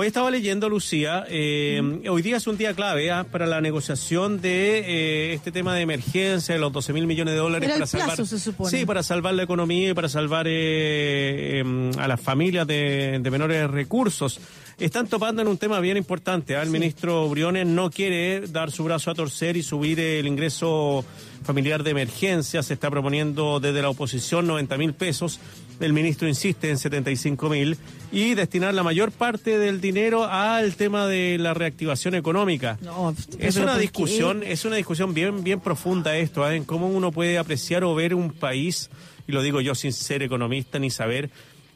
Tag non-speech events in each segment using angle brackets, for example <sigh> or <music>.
Hoy estaba leyendo, Lucía, eh, hoy día es un día clave ¿ah? para la negociación de eh, este tema de emergencia, de los 12 mil millones de dólares Era para el plazo, salvar. se supone. Sí, para salvar la economía y para salvar eh, em, a las familias de, de menores recursos. Están topando en un tema bien importante. ¿ah? El ministro Briones no quiere dar su brazo a torcer y subir el ingreso familiar de emergencia. Se está proponiendo desde la oposición 90 mil pesos. El ministro insiste en 75 mil y destinar la mayor parte del dinero al tema de la reactivación económica. No, Es una discusión, es una discusión bien, bien profunda esto, ¿ah? en cómo uno puede apreciar o ver un país, y lo digo yo sin ser economista ni saber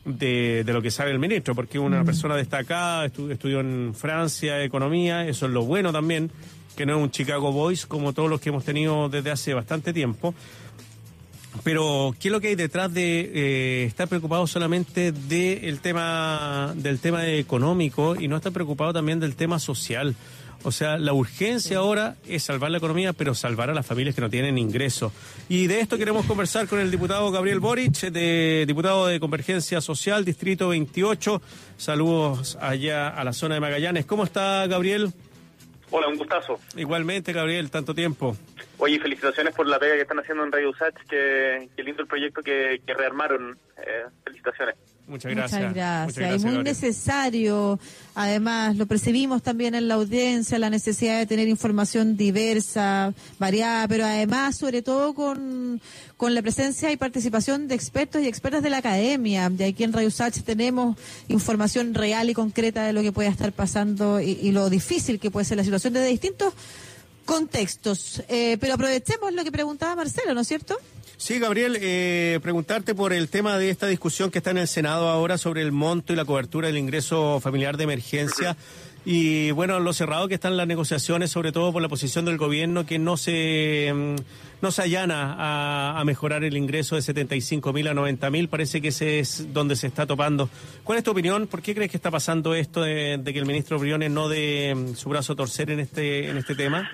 de, de lo que sabe el ministro, porque una persona destacada, estu- estudió en Francia economía, eso es lo bueno también, que no es un Chicago Boys como todos los que hemos tenido desde hace bastante tiempo. Pero, ¿qué es lo que hay detrás de eh, estar preocupado solamente del tema, del tema económico y no estar preocupado también del tema social? O sea, la urgencia ahora es salvar la economía, pero salvar a las familias que no tienen ingresos. Y de esto queremos conversar con el diputado Gabriel Boric, de, diputado de Convergencia Social, Distrito 28. Saludos allá a la zona de Magallanes. ¿Cómo está, Gabriel? Hola, un gustazo. Igualmente, Gabriel, tanto tiempo. Oye, felicitaciones por la pega que están haciendo en Radio USACH, que, que lindo el proyecto que, que rearmaron. Eh, felicitaciones. Muchas gracias. Muchas gracias. Muchas y muy necesario. Además, lo percibimos también en la audiencia, la necesidad de tener información diversa, variada, pero además, sobre todo, con, con la presencia y participación de expertos y expertas de la academia. Y aquí en Radio Sach tenemos información real y concreta de lo que puede estar pasando y, y lo difícil que puede ser la situación desde distintos contextos. Eh, pero aprovechemos lo que preguntaba Marcelo, ¿no es cierto? Sí, Gabriel, eh, preguntarte por el tema de esta discusión que está en el Senado ahora sobre el monto y la cobertura del ingreso familiar de emergencia. Y bueno, lo cerrado que están las negociaciones, sobre todo por la posición del gobierno, que no se, mm, no se allana a, mejorar el ingreso de 75 mil a 90 mil. Parece que ese es donde se está topando. ¿Cuál es tu opinión? ¿Por qué crees que está pasando esto de, que el ministro Briones no dé mm, su brazo a torcer en este, en este tema?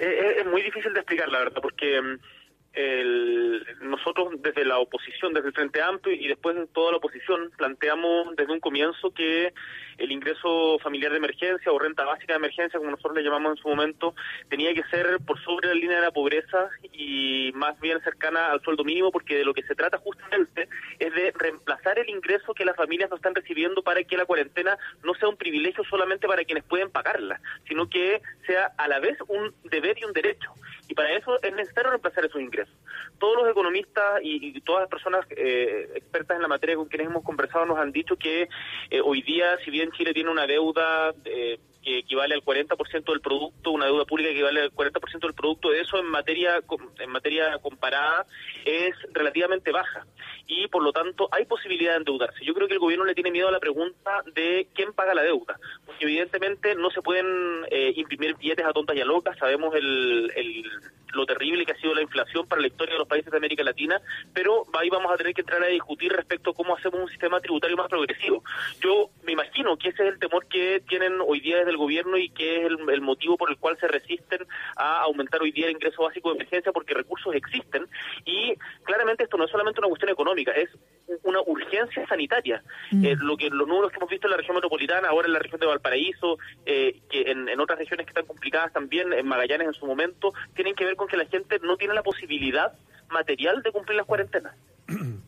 Eh, es muy difícil de explicar, la verdad, porque mm, el- nosotros desde la oposición, desde el Frente Amplio y después de toda la oposición, planteamos desde un comienzo que el ingreso familiar de emergencia o renta básica de emergencia, como nosotros le llamamos en su momento, tenía que ser por sobre la línea de la pobreza y más bien cercana al sueldo mínimo, porque de lo que se trata justamente es de reemplazar el ingreso que las familias no están recibiendo para que la cuarentena no sea un privilegio solamente para quienes pueden pagarla, sino que sea a la vez un deber y un derecho. Y para eso es necesario reemplazar esos ingresos. Todos los economistas y, todas las personas eh, expertas en la materia con quienes hemos conversado nos han dicho que eh, hoy día, si bien Chile tiene una deuda eh, que equivale al 40% del producto, una deuda pública que equivale al 40% del producto, eso en materia en materia comparada es relativamente baja y por lo tanto hay posibilidad de endeudarse. Yo creo que el gobierno le tiene miedo a la pregunta de quién paga la deuda, evidentemente no se pueden eh, imprimir billetes a tontas y a locas, sabemos el, el- lo terrible que ha sido la inflación para la historia de los países de América Latina, pero ahí vamos a tener que entrar a discutir respecto a cómo hacemos un sistema tributario más progresivo. Yo me imagino que ese es el temor que tienen hoy día desde el gobierno y que es el, el motivo por el cual se resisten a aumentar hoy día el ingreso básico de emergencia porque recursos existen y claramente esto no es solamente una cuestión económica, es una urgencia sanitaria. Eh, lo que los números que hemos visto en la región metropolitana, ahora en la región de Valparaíso, eh, que en, en otras regiones que están complicadas también, en Magallanes en su momento, tienen que ver con que la gente no tiene la posibilidad material de cumplir las cuarentenas. <clears throat>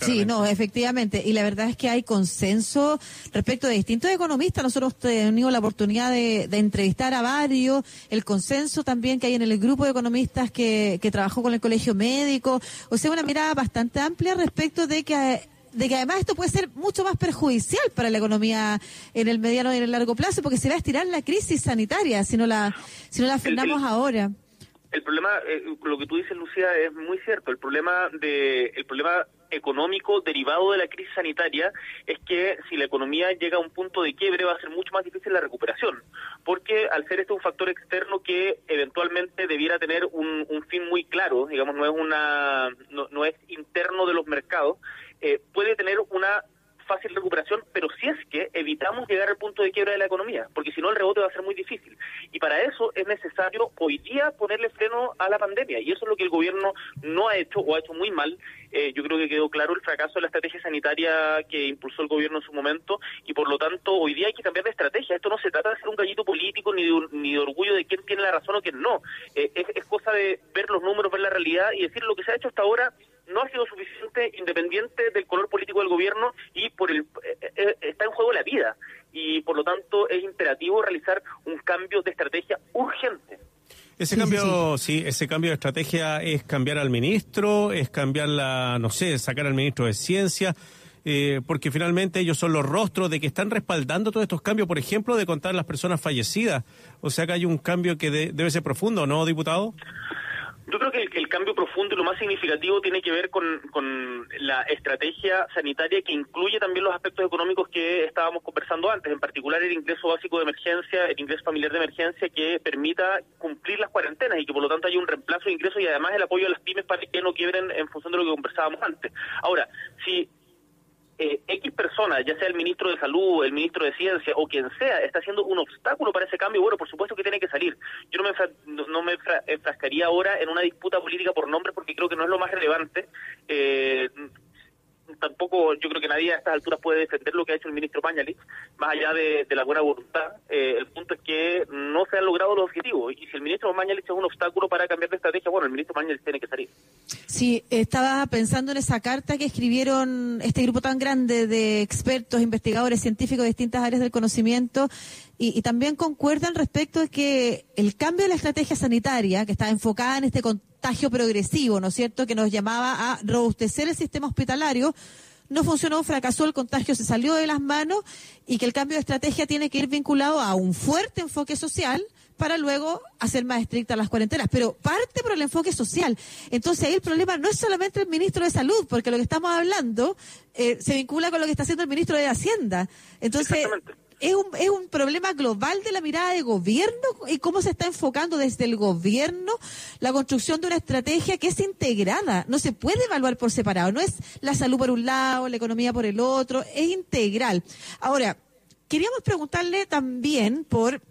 Sí, no, efectivamente. Y la verdad es que hay consenso respecto de distintos economistas. Nosotros hemos tenido la oportunidad de, de entrevistar a varios. El consenso también que hay en el grupo de economistas que, que trabajó con el colegio médico. O sea, una mirada bastante amplia respecto de que de que además esto puede ser mucho más perjudicial para la economía en el mediano y en el largo plazo, porque se va a estirar la crisis sanitaria si no la, si no la frenamos ahora. El problema, eh, lo que tú dices, Lucía, es muy cierto. El problema de, el problema económico derivado de la crisis sanitaria es que si la economía llega a un punto de quiebre va a ser mucho más difícil la recuperación, porque al ser este un factor externo que eventualmente debiera tener un, fin muy claro, digamos, no es una, no, no es interno de los mercados, eh, puede tener una fácil recuperación, pero si es que evitamos llegar al punto de quiebra de la economía, porque si no el rebote va a ser muy difícil. Y para eso es necesario hoy día ponerle freno a la pandemia, y eso es lo que el gobierno no ha hecho o ha hecho muy mal. Eh, yo creo que quedó claro el fracaso de la estrategia sanitaria que impulsó el gobierno en su momento, y por lo tanto hoy día hay que cambiar de estrategia. Esto no se trata de ser un gallito político ni de, ni de orgullo de quién tiene la razón o quién no. Eh, es, es cosa de ver los números, ver la realidad y decir lo que se ha hecho hasta ahora no ha sido suficiente independiente del color político del gobierno y por el eh, eh, está en juego la vida y por lo tanto es imperativo realizar un cambio de estrategia urgente. Ese cambio, sí, ese cambio de estrategia es cambiar al ministro, es cambiar la, no sé, sacar al ministro de Ciencia, eh, porque finalmente ellos son los rostros de que están respaldando todos estos cambios, por ejemplo, de contar las personas fallecidas. O sea que hay un cambio que debe ser profundo, ¿no, diputado? Yo creo que el, cambio profundo y lo más significativo tiene que ver con, con, la estrategia sanitaria que incluye también los aspectos económicos que estábamos conversando antes, en particular el ingreso básico de emergencia, el ingreso familiar de emergencia que permita cumplir las cuarentenas y que por lo tanto haya un reemplazo de ingresos y además el apoyo a las pymes para que no quiebren en función de lo que conversábamos antes. Ahora, si eh, X persona, ya sea el ministro de Salud, el ministro de Ciencia o quien sea, está haciendo un obstáculo para ese cambio, bueno, por supuesto que tiene que salir. Yo no me, no me enfrascaría ahora en una disputa política por nombres porque creo que no es lo más relevante. Eh, tampoco yo creo que nadie a estas alturas puede defender lo que ha hecho el ministro Pañalich, más allá de, la buena voluntad. Eh, es que no se han logrado los objetivos y si el ministro Pañalich es un obstáculo para cambiar de estrategia, bueno, el ministro Pañalich tiene que salir. Sí, estaba pensando en esa carta que escribieron este grupo tan grande de expertos, investigadores, científicos de distintas áreas del conocimiento y, también concuerdan respecto de que el cambio de la estrategia sanitaria, que está enfocada en este contagio progresivo, ¿no es cierto?, que nos llamaba a robustecer el sistema hospitalario, no funcionó, fracasó, el contagio se salió de las manos y que el cambio de estrategia tiene que ir vinculado a un fuerte enfoque social para luego hacer más estrictas las cuarentenas. Pero parte por el enfoque social. Entonces ahí el problema no es solamente el ministro de Salud, porque lo que estamos hablando eh, se vincula con lo que está haciendo el ministro de Hacienda. Entonces es un, es un problema global de la mirada de gobierno y cómo se está enfocando desde el gobierno la construcción de una estrategia que es integrada. No se puede evaluar por separado. No es la salud por un lado, la economía por el otro, es integral. Ahora, queríamos preguntarle también por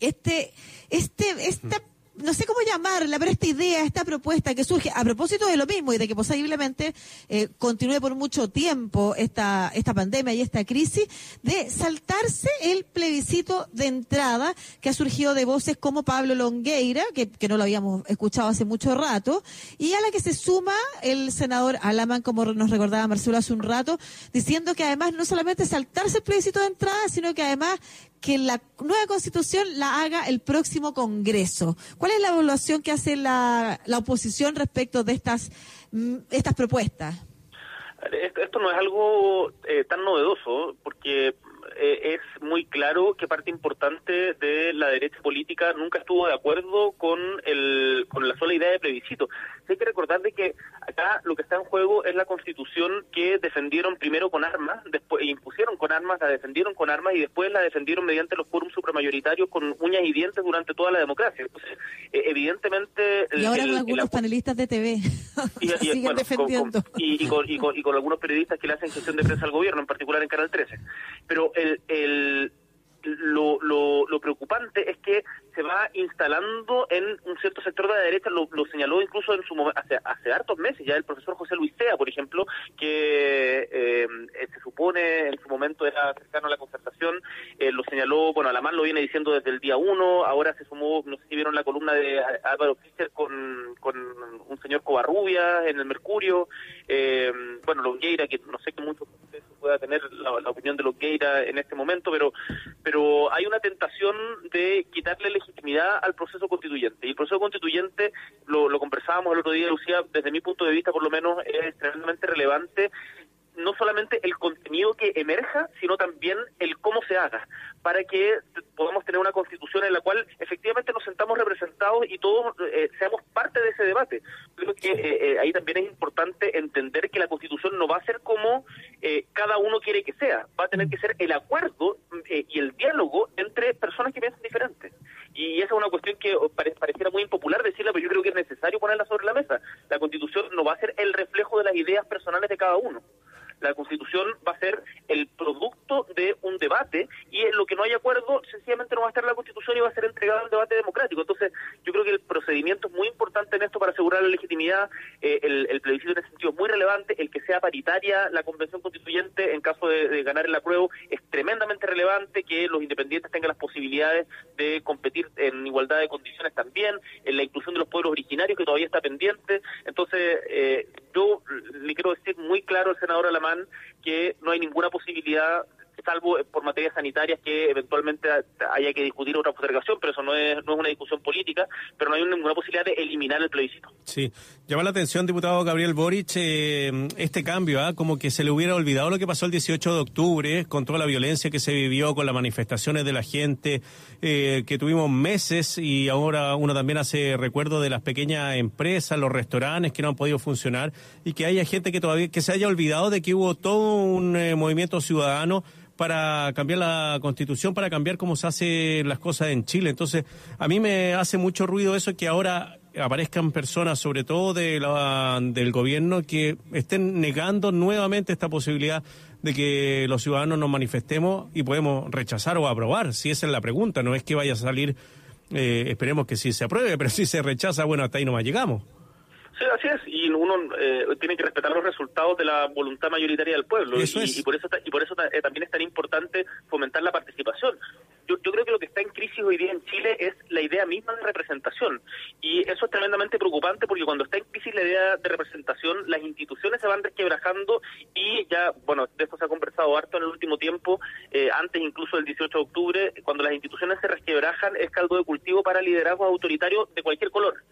este, este, esta no sé cómo llamarla, pero esta idea, esta propuesta que surge a propósito de lo mismo y de que posiblemente eh, continúe por mucho tiempo esta, esta pandemia y esta crisis, de saltarse el plebiscito de entrada que ha surgido de voces como Pablo Longueira, que, que no lo habíamos escuchado hace mucho rato, y a la que se suma el senador Alaman, como nos recordaba Marcelo hace un rato, diciendo que además no solamente saltarse el plebiscito de entrada, sino que además que la nueva constitución la haga el próximo Congreso. ¿Cuál es la evaluación que hace la, la oposición respecto de estas, mm, estas propuestas? Esto no es algo eh, tan novedoso, porque eh, es muy claro que parte importante de la derecha política nunca estuvo de acuerdo con, el, con la sola idea de plebiscito. Hay que recordar de que acá lo que está en juego es la constitución que defendieron primero con armas, después impusieron con armas, la defendieron con armas y después la defendieron mediante los quórums supramayoritarios con uñas y dientes durante toda la democracia. Entonces, eh, evidentemente... Y ahora con algunos panelistas de TV <laughs> y, <laughs> siguen defendiendo. y, con, y, con, algunos periodistas que le hacen gestión de prensa al gobierno, en particular en Canal 13. Pero el, el lo, lo, lo, preocupante es que se va instalando en un cierto sector de la derecha, lo, señaló incluso en su hace, hace hartos meses ya el profesor José Luis Sea, por ejemplo, que eh, se supone en su momento era cercano a la concertación, eh, lo señaló, bueno, Alamán lo viene diciendo desde el día uno, ahora se sumó, no sé si vieron la columna de Álvaro Fischer con, con un señor Covarrubia en el Mercurio, eh, bueno, Longueira, que no sé qué mucho pueda tener la, opinión de Longueira en este momento, pero, pero hay una tentación de quitarle legitimidad al proceso constituyente. Y el proceso constituyente, lo, lo conversábamos el otro día, Lucía, desde mi punto de vista por lo menos, es tremendamente relevante no solamente el contenido que emerja, sino también el cómo se haga, para que podamos tener una constitución en la cual efectivamente nos sentamos representados y todos eh, seamos parte de ese debate. Creo que eh, eh, ahí también es importante entender que la constitución no va a ser quiere que sea, va a tener que ser el acuerdo y el diálogo entre personas que piensan diferentes. Y esa es una cuestión que pareciera muy impopular decirla, pero yo creo que es necesario ponerla sobre la mesa. La constitución no va a ser el reflejo de las ideas personales de cada uno la Constitución va a ser y en lo que no hay acuerdo, sencillamente no va a estar la Constitución y va a ser entregado al debate democrático. Entonces, yo creo que el procedimiento es muy importante en esto para asegurar la legitimidad. Eh, el, plebiscito en ese sentido es muy relevante. El que sea paritaria la Convención Constituyente en caso de, ganar el apruebo es tremendamente relevante. Que los independientes tengan las posibilidades de competir en igualdad de condiciones también. En la inclusión de los pueblos originarios, que todavía está pendiente. Entonces, eh, yo le quiero decir muy claro al senador Alamán que no hay ninguna posibilidad salvo por materias sanitarias que eventualmente haya que discutir otra postergación, pero eso no es, no es una discusión política, pero no hay ninguna posibilidad de eliminar el plebiscito. Sí, llama la atención, diputado Gabriel Boric, eh, este cambio, ¿ah? como que se le hubiera olvidado lo que pasó el 18 de octubre, con toda la violencia que se vivió, con las manifestaciones de la gente, eh, que tuvimos meses y ahora uno también hace recuerdo de las pequeñas empresas, los restaurantes que no han podido funcionar y que haya gente que todavía que se haya olvidado de que hubo todo un eh, movimiento ciudadano para cambiar la constitución, para cambiar cómo se hacen las cosas en Chile. Entonces, a mí me hace mucho ruido eso que ahora aparezcan personas, sobre todo de la, del gobierno, que estén negando nuevamente esta posibilidad de que los ciudadanos nos manifestemos y podemos rechazar o aprobar, si esa es la pregunta, no es que vaya a salir, eh, esperemos que sí se apruebe, <laughs> pero si se rechaza, bueno, hasta ahí nomás llegamos. Sí, así es, y uno eh, tiene que respetar los resultados de la voluntad mayoritaria del pueblo, y, y, por eso y por eso eh, también es tan importante fomentar la participación. Yo, yo, creo que lo que está en crisis hoy día en Chile es la idea misma de representación, y eso es tremendamente preocupante porque cuando está en crisis la idea de representación, las instituciones se van resquebrajando y ya, bueno, de esto se ha conversado harto en el último tiempo, eh, antes incluso del 18 de octubre, cuando las instituciones se resquebrajan es caldo de cultivo para liderazgos autoritarios de cualquier color.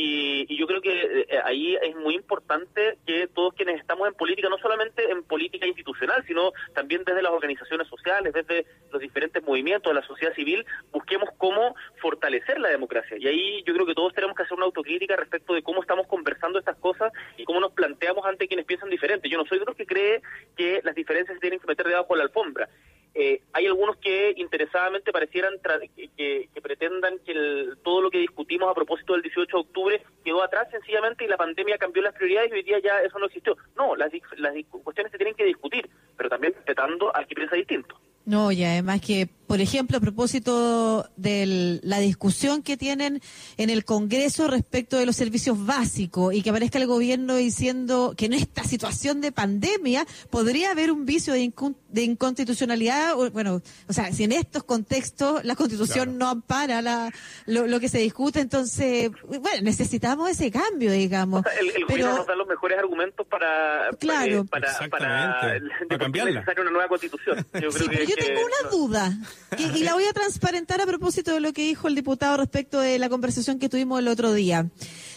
Y, yo creo que eh, ahí es muy importante que todos quienes estamos en política, no solamente en política institucional, sino también desde las organizaciones sociales, desde los diferentes movimientos de la sociedad civil, busquemos cómo fortalecer la democracia. Y ahí yo creo que todos tenemos que hacer una autocrítica respecto de cómo estamos conversando estas cosas y cómo nos planteamos ante quienes piensan diferente. Yo no soy de los que cree que las diferencias se tienen que meter debajo de la alfombra. Eh, hay algunos que interesadamente parecieran que, pretendan que lo discutimos a propósito del 18 de octubre quedó atrás sencillamente y la pandemia cambió las prioridades y hoy día ya eso no existió. No, las, las cuestiones se tienen que discutir, pero también respetando al que piensa distinto. No, y además que, por ejemplo, a propósito de la discusión que tienen en el Congreso respecto de los servicios básicos y que aparezca el gobierno diciendo que en esta situación de pandemia podría haber un vicio de, inconstitucionalidad, bueno, o sea, si en estos contextos la Constitución no ampara la, lo, que se discute, entonces, bueno, necesitamos ese cambio, digamos. el, gobierno nos da los mejores argumentos para, claro. para, para, para, una nueva Constitución. Yo creo que tengo una duda y, la voy a transparentar a propósito de lo que dijo el diputado respecto de la conversación que tuvimos el otro día.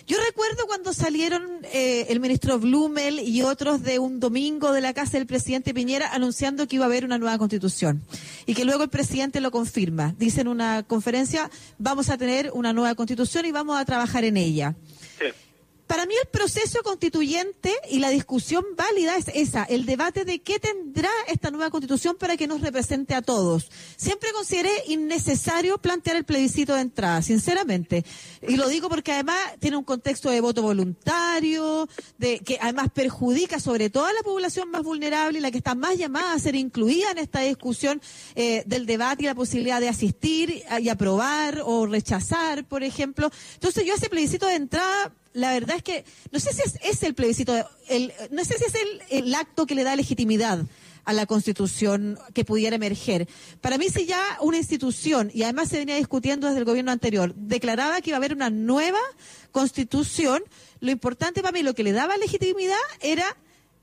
Yo recuerdo cuando salieron eh, el ministro Blumel y otros de un domingo de la casa del presidente Piñera anunciando que iba a haber una nueva constitución y que luego el presidente lo confirma. Dice en una conferencia, vamos a tener una nueva constitución y vamos a trabajar en ella. Para mí el proceso constituyente y la discusión válida es esa, el debate de qué tendrá esta nueva constitución para que nos represente a todos. Siempre consideré innecesario plantear el plebiscito de entrada, sinceramente. Y lo digo porque además tiene un contexto de voto voluntario, de que además perjudica sobre todo a la población más vulnerable y la que está más llamada a ser incluida en esta discusión eh, del debate y la posibilidad de asistir y aprobar o rechazar, por ejemplo. Entonces yo ese plebiscito de entrada la verdad es que no sé si es, el plebiscito, el, no sé si es el, el, acto que le da legitimidad a la constitución que pudiera emerger. Para mí, si ya una institución, y además se venía discutiendo desde el gobierno anterior, declaraba que iba a haber una nueva constitución, lo importante para mí, lo que le daba legitimidad era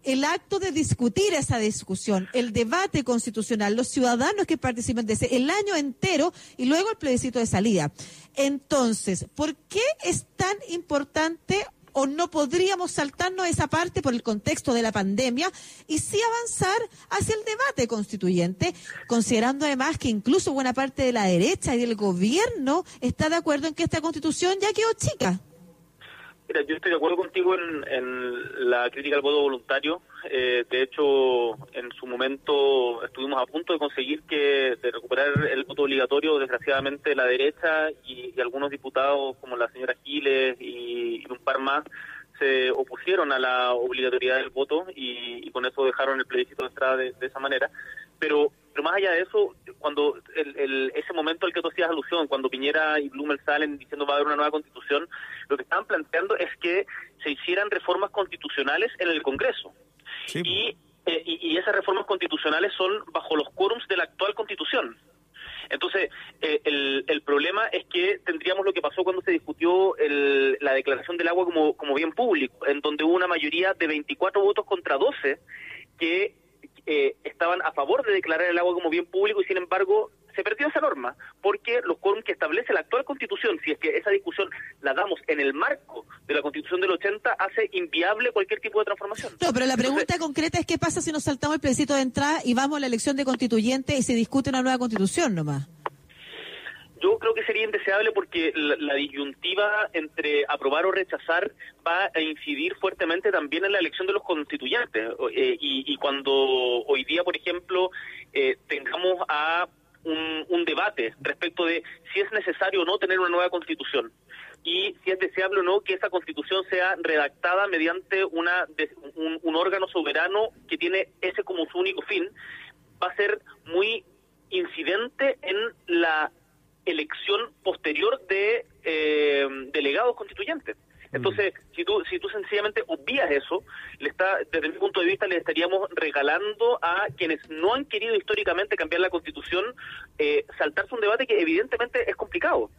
el acto de discutir esa discusión, el debate constitucional, los ciudadanos que participen de ese, el año entero y luego el plebiscito de salida. Entonces, ¿por qué es tan importante o no podríamos saltarnos esa parte por el contexto de la pandemia y sí avanzar hacia el debate constituyente, considerando además que incluso buena parte de la derecha y del gobierno está de acuerdo en que esta constitución ya quedó chica? Mira, yo estoy de acuerdo contigo en, la crítica al voto voluntario. Eh, de hecho, en su momento estuvimos a punto de conseguir que de recuperar el voto obligatorio. Desgraciadamente, la derecha y, algunos diputados, como la señora Giles y, un par más, se opusieron a la obligatoriedad del voto y, con eso dejaron el plebiscito de entrada de, esa manera. Pero pero más allá de eso, cuando el, ese momento al que tú hacías alusión, cuando Piñera y Blumel salen diciendo va a haber una nueva constitución, lo que estaban planteando es que se hicieran reformas constitucionales en el Congreso. Y, eh, y, y esas reformas constitucionales son bajo los quórums de la actual constitución. Entonces, eh, el, el, problema es que tendríamos lo que pasó cuando se discutió el, la declaración del agua como, como bien público, en donde hubo una mayoría de 24 votos contra 12 que eh, estaban a favor de declarar el agua como bien público y sin embargo se perdió esa norma porque los quórum que establece la actual constitución, si es que esa discusión la damos en el marco de la constitución del 80, hace inviable cualquier tipo de transformación. No, pero la pregunta concreta es qué pasa si nos saltamos el plebiscito de entrada y vamos a la elección de constituyente y se discute una nueva constitución nomás. Yo creo que sería indeseable porque la, disyuntiva entre aprobar o rechazar va a incidir fuertemente también en la elección de los constituyentes. Eh, y, cuando hoy día, por ejemplo, eh, tengamos a un, debate respecto de si es necesario o no tener una nueva constitución y si es deseable o no que esa constitución sea redactada mediante una un, órgano soberano que tiene ese como su único fin, va a ser muy incidente en la elección posterior de eh, delegados constituyentes. Entonces, si tú, si tú sencillamente obvias eso, le está, desde mi punto de vista, le estaríamos regalando a quienes no han querido históricamente cambiar la Constitución eh, saltarse un debate que evidentemente es complicado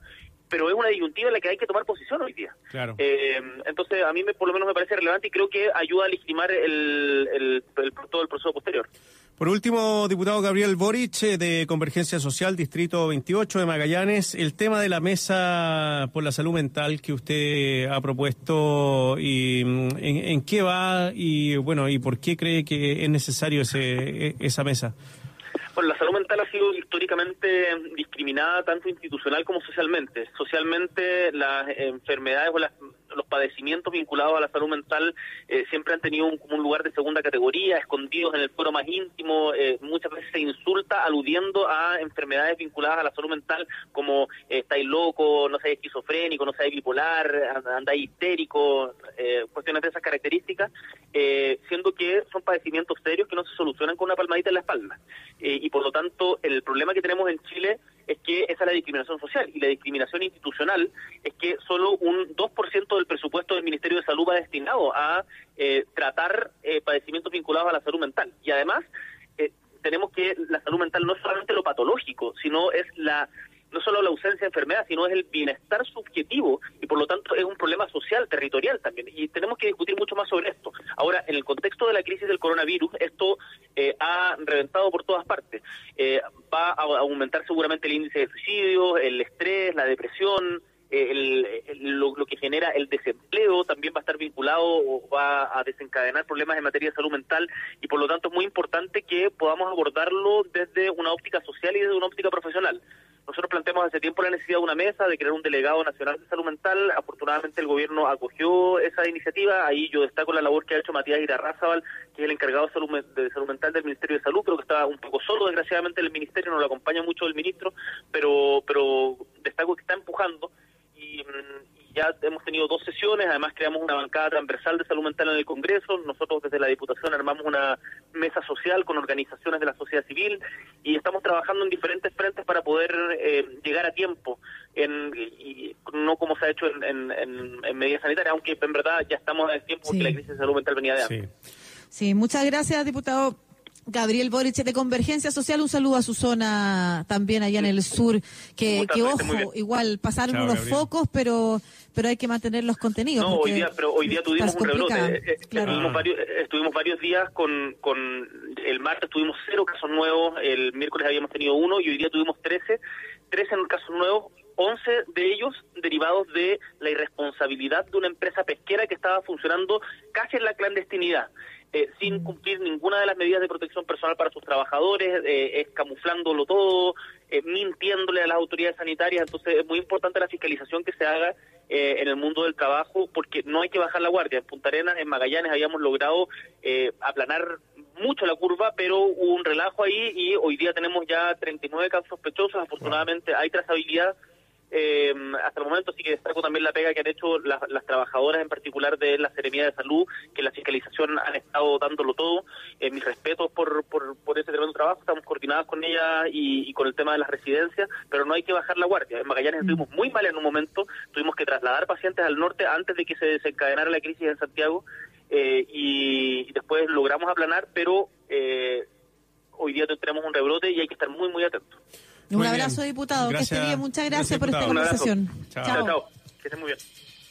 pero es una disyuntiva en la que hay que tomar posición hoy día. Claro. Eh, entonces, a mí me, por lo menos me parece relevante y creo que ayuda a legitimar el, el, todo el proceso posterior. Por último, diputado Gabriel Boric, eh, de Convergencia Social, Distrito 28 de Magallanes, el tema de la mesa por la salud mental que usted ha propuesto y mm, en, qué va y bueno y por qué cree que es necesario ese, e, esa mesa. Bueno, la salud mental ha sido históricamente discriminada tanto institucional como socialmente. Socialmente las enfermedades o las los padecimientos vinculados a la salud mental eh, siempre han tenido un, un, lugar de segunda categoría, escondidos en el foro más íntimo, eh, muchas veces se insulta aludiendo a enfermedades vinculadas a la salud mental como eh, estáis loco, no seáis esquizofrénico, no seáis bipolar, andáis histérico, eh, cuestiones de esas características, siendo que son padecimientos serios que no se solucionan con una palmadita en la espalda. y por lo tanto, el problema que tenemos en Chile es que esa es la discriminación social y la discriminación institucional es que solo un 2% del presupuesto del Ministerio de Salud va destinado a eh, tratar eh, padecimientos vinculados a la salud mental. Y además, eh, tenemos que la salud mental no es solamente lo patológico, sino es la no solo la ausencia de enfermedad, sino es el bienestar subjetivo y por lo tanto es un problema social, territorial también. Y tenemos que discutir mucho más sobre esto. Ahora, en el contexto de la crisis del coronavirus, esto eh, ha reventado por todas partes. Eh, va a aumentar seguramente el índice de suicidios, el estrés, la depresión, eh, lo, lo, que genera el desempleo también va a estar vinculado o va a desencadenar problemas en materia de salud mental y por lo tanto es muy importante que podamos abordarlo desde una óptica social y desde una óptica profesional. Nosotros planteamos hace tiempo la necesidad de una mesa, de crear un delegado nacional de salud mental. Afortunadamente el gobierno acogió esa iniciativa. Ahí yo destaco la labor que ha hecho Matías Irarrázaval, que es el encargado de salud, salud mental del Ministerio de Salud. Creo que está un poco solo, desgraciadamente, el Ministerio. No lo acompaña mucho el ministro, pero, pero destaco que está empujando. Y, mm, ya hemos tenido dos sesiones, además creamos una bancada transversal de salud mental en el Congreso, nosotros desde la Diputación armamos una mesa social con organizaciones de la sociedad civil y estamos trabajando en diferentes frentes para poder eh, llegar a tiempo, en, y, no como se ha hecho en, en, medidas sanitarias, aunque en verdad ya estamos en tiempo porque la crisis de salud mental venía de antes. sí, muchas gracias, diputado. Gabriel Boric de Convergencia Social, un saludo a su zona también allá en el sur, que, que ojo, igual pasaron unos focos, pero pero hay que mantener los contenidos. No, hoy día, pero hoy día tuvimos un rebrote. Eh, eh, estuvimos, varios, eh, estuvimos varios días con, con, el martes tuvimos cero casos nuevos, el miércoles habíamos tenido uno y hoy día tuvimos trece, trece casos nuevos, once de ellos derivados de la irresponsabilidad de una empresa pesquera que estaba funcionando casi en la clandestinidad. Eh, sin cumplir ninguna de las medidas de protección personal para sus trabajadores, eh, camuflándolo todo, eh, mintiéndole a las autoridades sanitarias. Entonces es muy importante la fiscalización que se haga eh, en el mundo del trabajo porque no hay que bajar la guardia. En Punta Arenas, en Magallanes, habíamos logrado aplanar mucho la curva, pero hubo un relajo ahí y hoy día tenemos ya 39 casos sospechosos. Afortunadamente hay trazabilidad eh, hasta el momento sí que destaco también la pega que han hecho las, trabajadoras, en particular de la Seremía de Salud, que la fiscalización han estado dándolo todo. Eh, mis respetos por, por, por, ese tremendo trabajo, estamos coordinados con ellas y, con el tema de las residencias, pero no hay que bajar la guardia. En Magallanes estuvimos muy mal en un momento, tuvimos que trasladar pacientes al norte antes de que se desencadenara la crisis en Santiago eh, y, después logramos aplanar, pero eh, hoy día tendremos un rebrote y hay que estar muy, muy atentos un abrazo, diputado. que esté bien. Muchas gracias, por esta conversación. Chao. chao. Que esté muy bien.